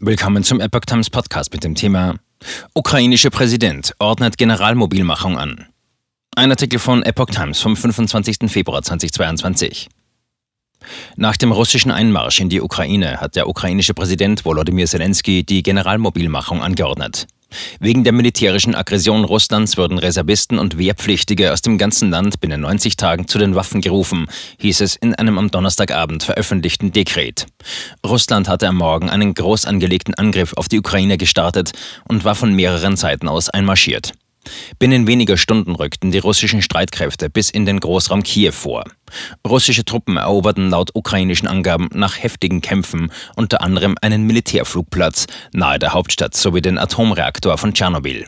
Willkommen zum Epoch Times Podcast mit dem Thema Ukrainischer Präsident ordnet Generalmobilmachung an. Ein Artikel von Epoch Times vom 25. Februar 2022. Nach dem russischen Einmarsch in die Ukraine hat der ukrainische Präsident Volodymyr Zelensky die Generalmobilmachung angeordnet. Wegen der militärischen Aggression Russlands wurden Reservisten und Wehrpflichtige aus dem ganzen Land binnen 90 Tagen zu den Waffen gerufen, hieß es in einem am Donnerstagabend veröffentlichten Dekret. Russland hatte am Morgen einen groß angelegten Angriff auf die Ukraine gestartet und war von mehreren Seiten aus einmarschiert. Binnen weniger Stunden rückten die russischen Streitkräfte bis in den Großraum Kiew vor. Russische Truppen eroberten laut ukrainischen Angaben nach heftigen Kämpfen unter anderem einen Militärflugplatz nahe der Hauptstadt sowie den Atomreaktor von Tschernobyl.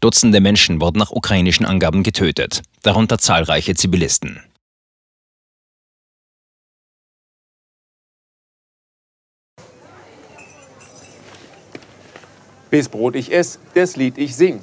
Dutzende Menschen wurden nach ukrainischen Angaben getötet, darunter zahlreiche Zivilisten. Bis Brot ich ess, das Lied ich sing.